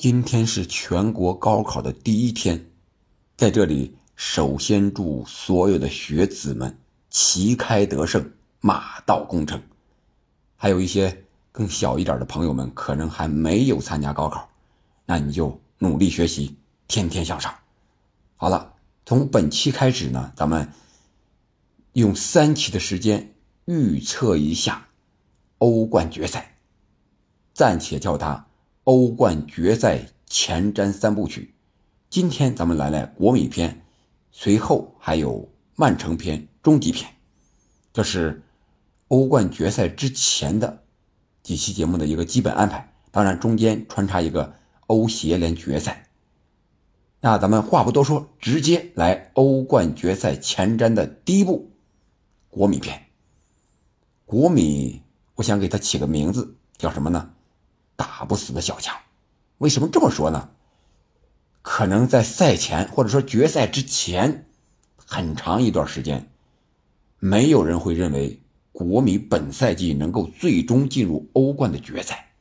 今天是全国高考的第一天，在这里首先祝所有的学子们旗开得胜，马到功成。还有一些更小一点的朋友们，可能还没有参加高考，那你就努力学习，天天向上。好了，从本期开始呢，咱们用三期的时间预测一下欧冠决赛，暂且叫它。欧冠决赛前瞻三部曲，今天咱们来来国米篇，随后还有曼城篇、终极篇，这是欧冠决赛之前的几期节目的一个基本安排。当然，中间穿插一个欧协联决赛。那咱们话不多说，直接来欧冠决赛前瞻的第一部国米篇。国米，我想给它起个名字，叫什么呢？打不死的小强，为什么这么说呢？可能在赛前或者说决赛之前，很长一段时间，没有人会认为国米本赛季能够最终进入欧冠的决赛，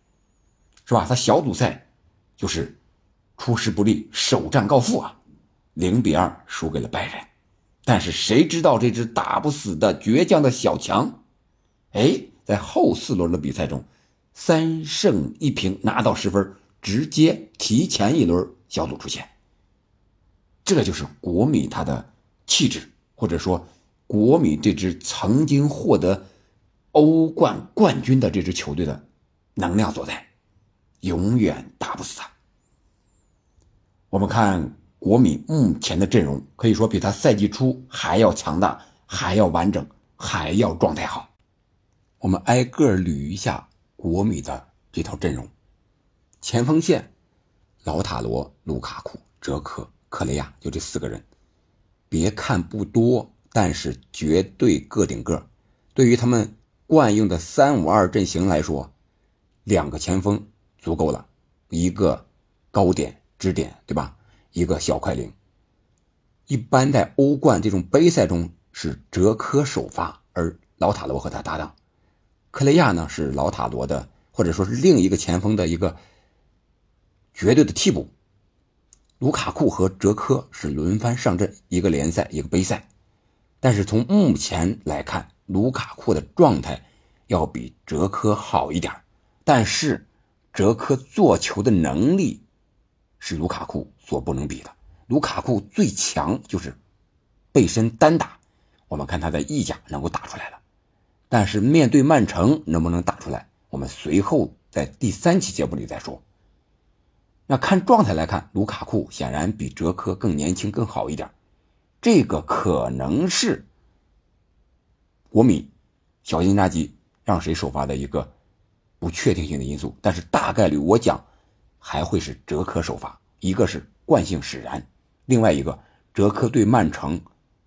是吧？他小组赛就是出师不利，首战告负啊，零比二输给了拜仁。但是谁知道这只打不死的倔强的小强，哎，在后四轮的比赛中。三胜一平拿到十分，直接提前一轮小组出线。这就是国米他的气质，或者说国米这支曾经获得欧冠冠军的这支球队的能量所在，永远打不死他。我们看国米目前的阵容，可以说比他赛季初还要强大，还要完整，还要状态好。我们挨个捋一下。国米的这套阵容，前锋线，老塔罗、卢卡库、哲科、克雷亚，就这四个人。别看不多，但是绝对个顶个。对于他们惯用的三五二阵型来说，两个前锋足够了，一个高点支点，对吧？一个小快灵。一般在欧冠这种杯赛中是哲科首发，而老塔罗和他搭档。克雷亚呢是老塔罗的，或者说是另一个前锋的一个绝对的替补。卢卡库和哲科是轮番上阵，一个联赛一个杯赛。但是从目前来看，卢卡库的状态要比哲科好一点。但是哲科做球的能力是卢卡库所不能比的。卢卡库最强就是背身单打，我们看他在意甲能够打出来了。但是面对曼城能不能打出来？我们随后在第三期节目里再说。那看状态来看，卢卡库显然比哲科更年轻、更好一点，这个可能是国米小金扎基让谁首发的一个不确定性的因素。但是大概率我讲还会是哲科首发，一个是惯性使然，另外一个哲科对曼城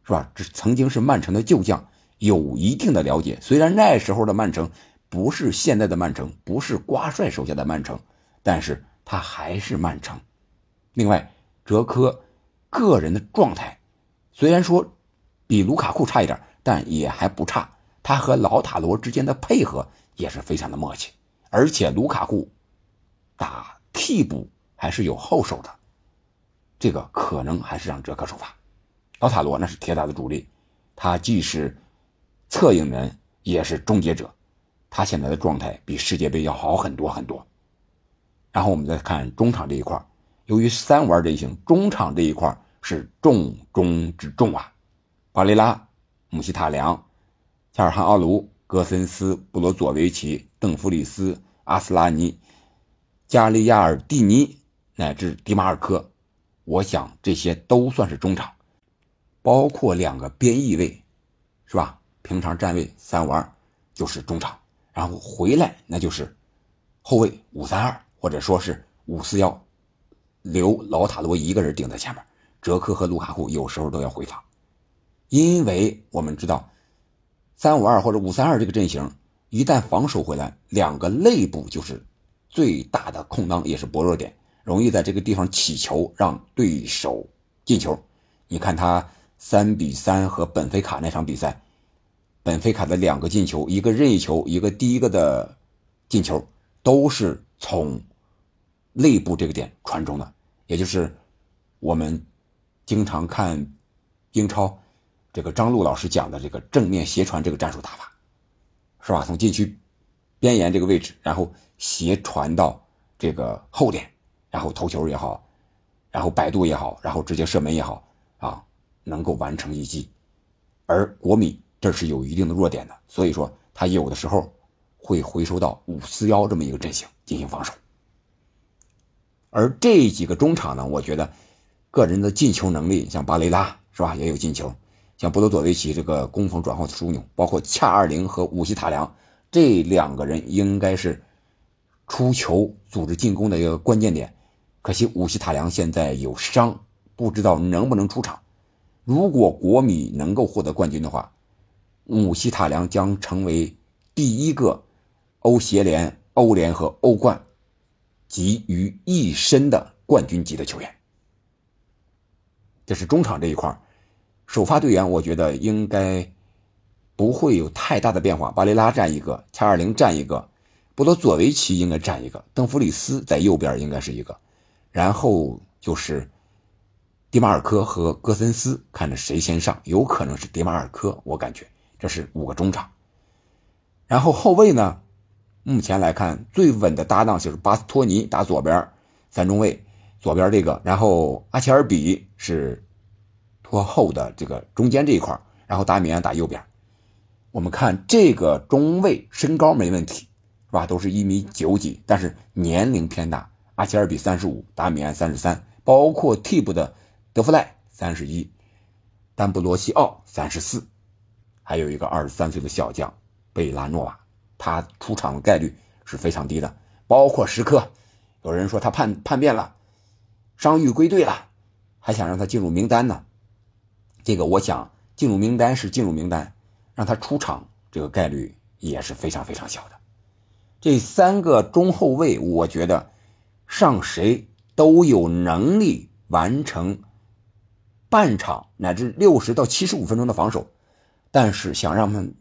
是吧？这曾经是曼城的旧将。有一定的了解，虽然那时候的曼城不是现在的曼城，不是瓜帅手下的曼城，但是他还是曼城。另外，哲科个人的状态虽然说比卢卡库差一点，但也还不差。他和老塔罗之间的配合也是非常的默契，而且卢卡库打替补还是有后手的，这个可能还是让哲科首发。老塔罗那是铁打的主力，他既是。策应人也是终结者，他现在的状态比世界杯要好很多很多。然后我们再看中场这一块由于三玩阵型，中场这一块是重中之重啊。巴雷拉、姆希塔良、加尔汗奥卢、戈森斯、布罗佐维奇、邓弗里斯、阿斯拉尼、加利亚尔蒂尼乃至迪马尔科，我想这些都算是中场，包括两个边翼位，是吧？平常站位三五二就是中场，然后回来那就是后卫五三二或者说是五四幺，留老塔罗一个人顶在前面，哲科和卢卡库有时候都要回防，因为我们知道三五二或者五三二这个阵型一旦防守回来，两个内部就是最大的空当也是薄弱点，容易在这个地方起球让对手进球。你看他三比三和本菲卡那场比赛。本菲卡的两个进球，一个任意球，一个第一个的进球，都是从内部这个点传中的，也就是我们经常看英超这个张璐老师讲的这个正面斜传这个战术打法，是吧？从禁区边沿这个位置，然后斜传到这个后点，然后头球也好，然后摆渡也好，然后直接射门也好啊，能够完成一击。而国米这是有一定的弱点的，所以说他有的时候会回收到五四幺这么一个阵型进行防守。而这几个中场呢，我觉得个人的进球能力，像巴雷拉是吧，也有进球；像波多佐维奇这个攻防转换的枢纽，包括恰二零和武西塔良这两个人，应该是出球组织进攻的一个关键点。可惜武西塔良现在有伤，不知道能不能出场。如果国米能够获得冠军的话，姆希塔良将成为第一个欧协联、欧联和欧冠。集于一身的冠军级的球员，这是中场这一块首发队员我觉得应该不会有太大的变化。巴雷拉占一个，恰尔林占一个，波多佐维奇应该占一个，邓弗里斯在右边应该是一个，然后就是迪马尔科和戈森斯，看着谁先上，有可能是迪马尔科，我感觉这是五个中场，然后后卫呢？目前来看，最稳的搭档就是巴斯托尼打左边三中卫，左边这个，然后阿切尔比是拖后的这个中间这一块，然后达米安打右边。我们看这个中卫身高没问题，是吧？都是一米九几，但是年龄偏大。阿切尔比三十五，达米安三十三，包括替补的德弗赖三十一，丹布罗西奥三十四，还有一个二十三岁的小将贝拉诺瓦。他出场的概率是非常低的，包括时刻，有人说他叛叛变了，伤愈归队了，还想让他进入名单呢。这个我想进入名单是进入名单，让他出场这个概率也是非常非常小的。这三个中后卫，我觉得上谁都有能力完成半场乃至六十到七十五分钟的防守，但是想让他们。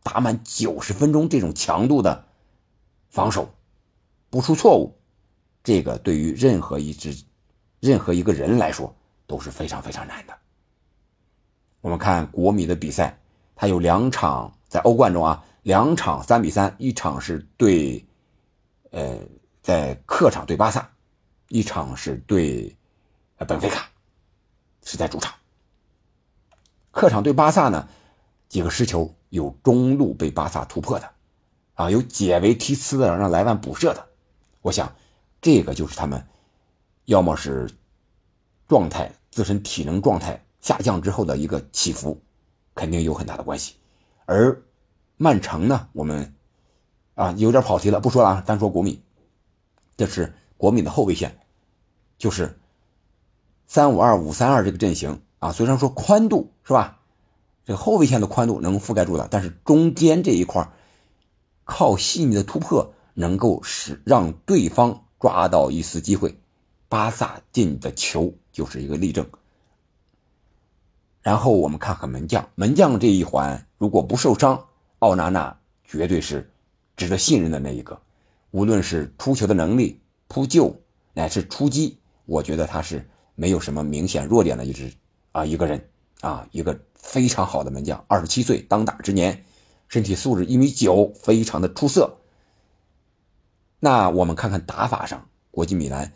打满九十分钟这种强度的防守，不出错误，这个对于任何一支、任何一个人来说都是非常非常难的。我们看国米的比赛，他有两场在欧冠中啊，两场三比三，一场是对，呃，在客场对巴萨，一场是对，本菲卡，是在主场。客场对巴萨呢，几个失球。有中路被巴萨突破的，啊，有解围提呲的让莱万补射的，我想，这个就是他们，要么是状态自身体能状态下降之后的一个起伏，肯定有很大的关系。而曼城呢，我们啊有点跑题了，不说了啊，单说国米，这是国米的后卫线，就是三五二五三二这个阵型啊，虽然说宽度是吧？这个后卫线的宽度能覆盖住了，但是中间这一块靠细腻的突破能够使让对方抓到一丝机会。巴萨进的球就是一个例证。然后我们看看门将，门将这一环如果不受伤，奥纳纳绝对是值得信任的那一个。无论是出球的能力、扑救乃至出击，我觉得他是没有什么明显弱点的一支啊一个人啊一个。非常好的门将，二十七岁当打之年，身体素质一米九，非常的出色。那我们看看打法上，国际米兰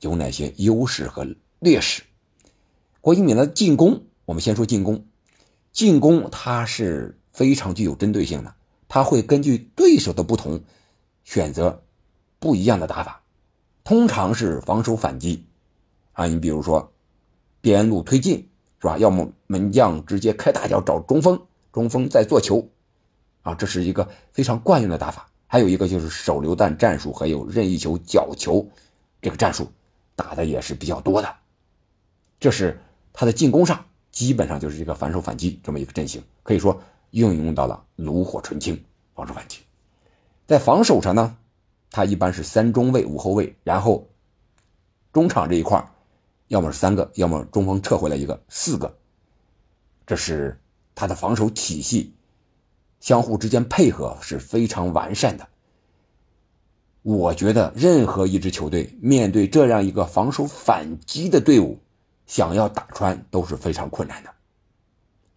有哪些优势和劣势？国际米兰进攻，我们先说进攻。进攻它是非常具有针对性的，它会根据对手的不同，选择不一样的打法。通常是防守反击，啊，你比如说边路推进。是吧？要么门将直接开大脚找中锋，中锋再做球，啊，这是一个非常惯用的打法。还有一个就是手榴弹战术，还有任意球、角球，这个战术打的也是比较多的。这是他的进攻上基本上就是一个反手反击这么一个阵型，可以说运用到了炉火纯青防守反击。在防守上呢，他一般是三中卫五后卫，然后中场这一块要么是三个，要么中锋撤回来一个，四个。这是他的防守体系，相互之间配合是非常完善的。我觉得任何一支球队面对这样一个防守反击的队伍，想要打穿都是非常困难的。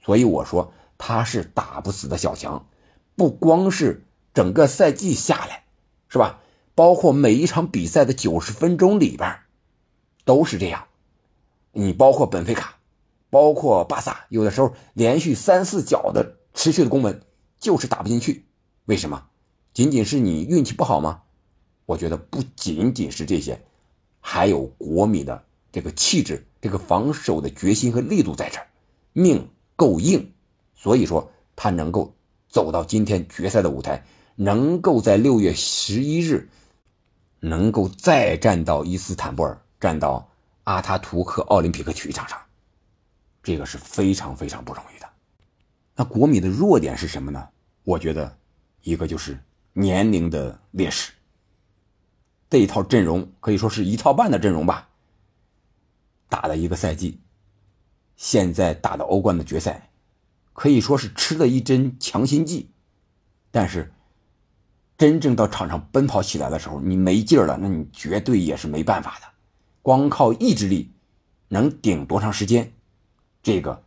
所以我说他是打不死的小强，不光是整个赛季下来，是吧？包括每一场比赛的九十分钟里边，都是这样。你包括本菲卡，包括巴萨，有的时候连续三四脚的持续的攻门就是打不进去，为什么？仅仅是你运气不好吗？我觉得不仅仅是这些，还有国米的这个气质、这个防守的决心和力度在这儿，命够硬，所以说他能够走到今天决赛的舞台，能够在六月十一日，能够再站到伊斯坦布尔，站到。阿塔图克奥林匹克体育场上，这个是非常非常不容易的。那国米的弱点是什么呢？我觉得，一个就是年龄的劣势。这一套阵容可以说是一套半的阵容吧，打了一个赛季，现在打的欧冠的决赛，可以说是吃了一针强心剂。但是，真正到场上奔跑起来的时候，你没劲儿了，那你绝对也是没办法的。光靠意志力能顶多长时间？这个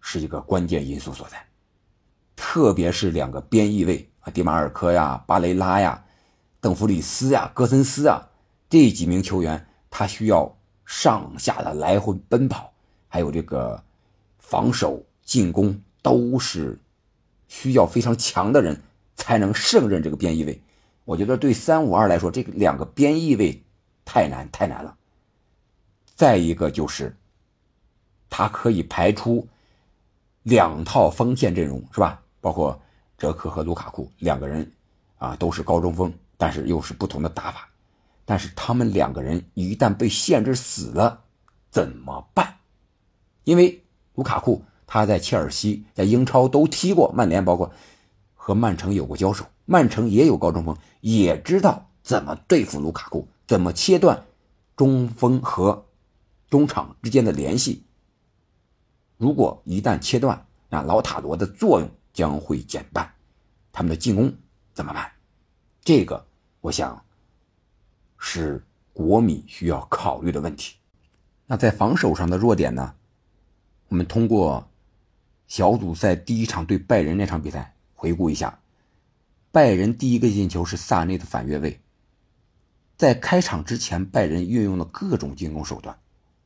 是一个关键因素所在。特别是两个边翼位啊，迪马尔科呀、巴雷拉呀、邓弗里斯呀、戈森斯啊这几名球员，他需要上下的来回奔跑，还有这个防守、进攻都是需要非常强的人才能胜任这个边翼位。我觉得对三五二来说，这个两个边翼位。太难太难了。再一个就是，他可以排出两套锋线阵容，是吧？包括哲科和卢卡库两个人啊，都是高中锋，但是又是不同的打法。但是他们两个人一旦被限制死了，怎么办？因为卢卡库他在切尔西、在英超都踢过，曼联包括和曼城有过交手，曼城也有高中锋，也知道怎么对付卢卡库。怎么切断中锋和中场之间的联系？如果一旦切断，那老塔罗的作用将会减半，他们的进攻怎么办？这个我想是国米需要考虑的问题。那在防守上的弱点呢？我们通过小组赛第一场对拜仁那场比赛回顾一下，拜仁第一个进球是萨内的反越位。在开场之前，拜仁运用了各种进攻手段，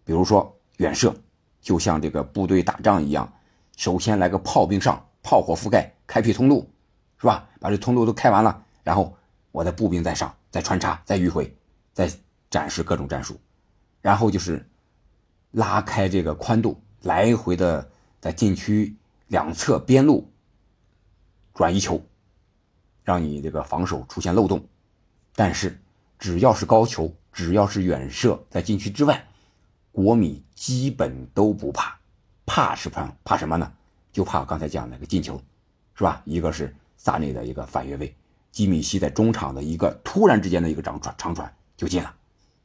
比如说远射，就像这个部队打仗一样，首先来个炮兵上，炮火覆盖，开辟通路，是吧？把这通路都开完了，然后我的步兵再上，再穿插，再迂回，再展示各种战术，然后就是拉开这个宽度，来回的在禁区两侧边路转移球，让你这个防守出现漏洞，但是。只要是高球，只要是远射，在禁区之外，国米基本都不怕。怕是怕怕什么呢？就怕刚才讲那个进球，是吧？一个是萨内的一个反越位，基米希在中场的一个突然之间的一个长传长传就进了，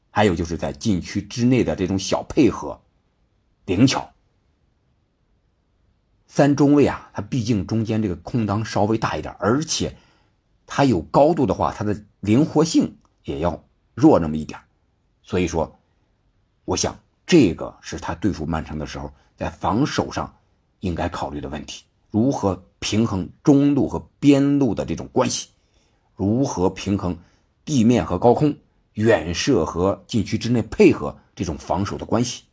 还有就是在禁区之内的这种小配合，灵巧。三中卫啊，他毕竟中间这个空当稍微大一点，而且他有高度的话，他的灵活性。也要弱那么一点，所以说，我想这个是他对付曼城的时候在防守上应该考虑的问题：如何平衡中路和边路的这种关系，如何平衡地面和高空、远射和禁区之内配合这种防守的关系，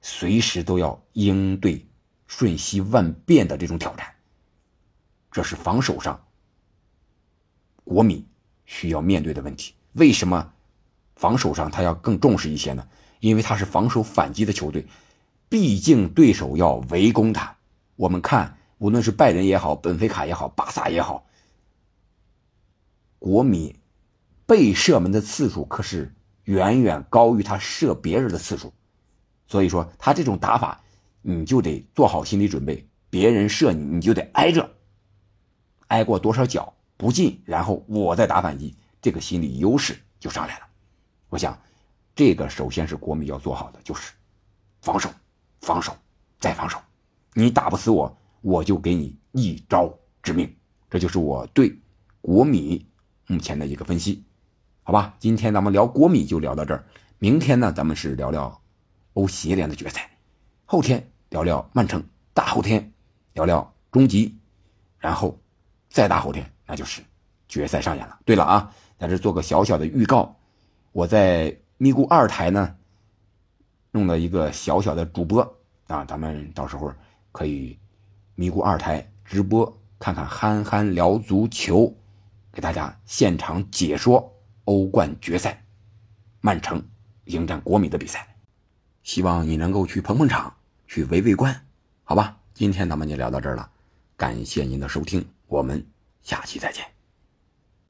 随时都要应对瞬息万变的这种挑战。这是防守上国米。需要面对的问题，为什么防守上他要更重视一些呢？因为他是防守反击的球队，毕竟对手要围攻他。我们看，无论是拜仁也好，本菲卡也好，巴萨也好，国米被射门的次数可是远远高于他射别人的次数，所以说他这种打法，你就得做好心理准备，别人射你，你就得挨着，挨过多少脚。不进，然后我再打反击，这个心理优势就上来了。我想，这个首先是国米要做好的，就是防守，防守，再防守。你打不死我，我就给你一招致命。这就是我对国米目前的一个分析，好吧？今天咱们聊国米就聊到这儿，明天呢，咱们是聊聊欧协联的决赛，后天聊聊曼城，大后天聊聊中极，然后再大后天那就是决赛上演了。对了啊，在这做个小小的预告，我在咪咕二台呢弄了一个小小的主播啊，咱们到时候可以咪咕二台直播。看看憨憨聊足球，给大家现场解说欧冠决赛，曼城迎战国米的比赛，希望你能够去捧捧场，去围围观，好吧？今天咱们就聊到这儿了，感谢您的收听，我们下期再见。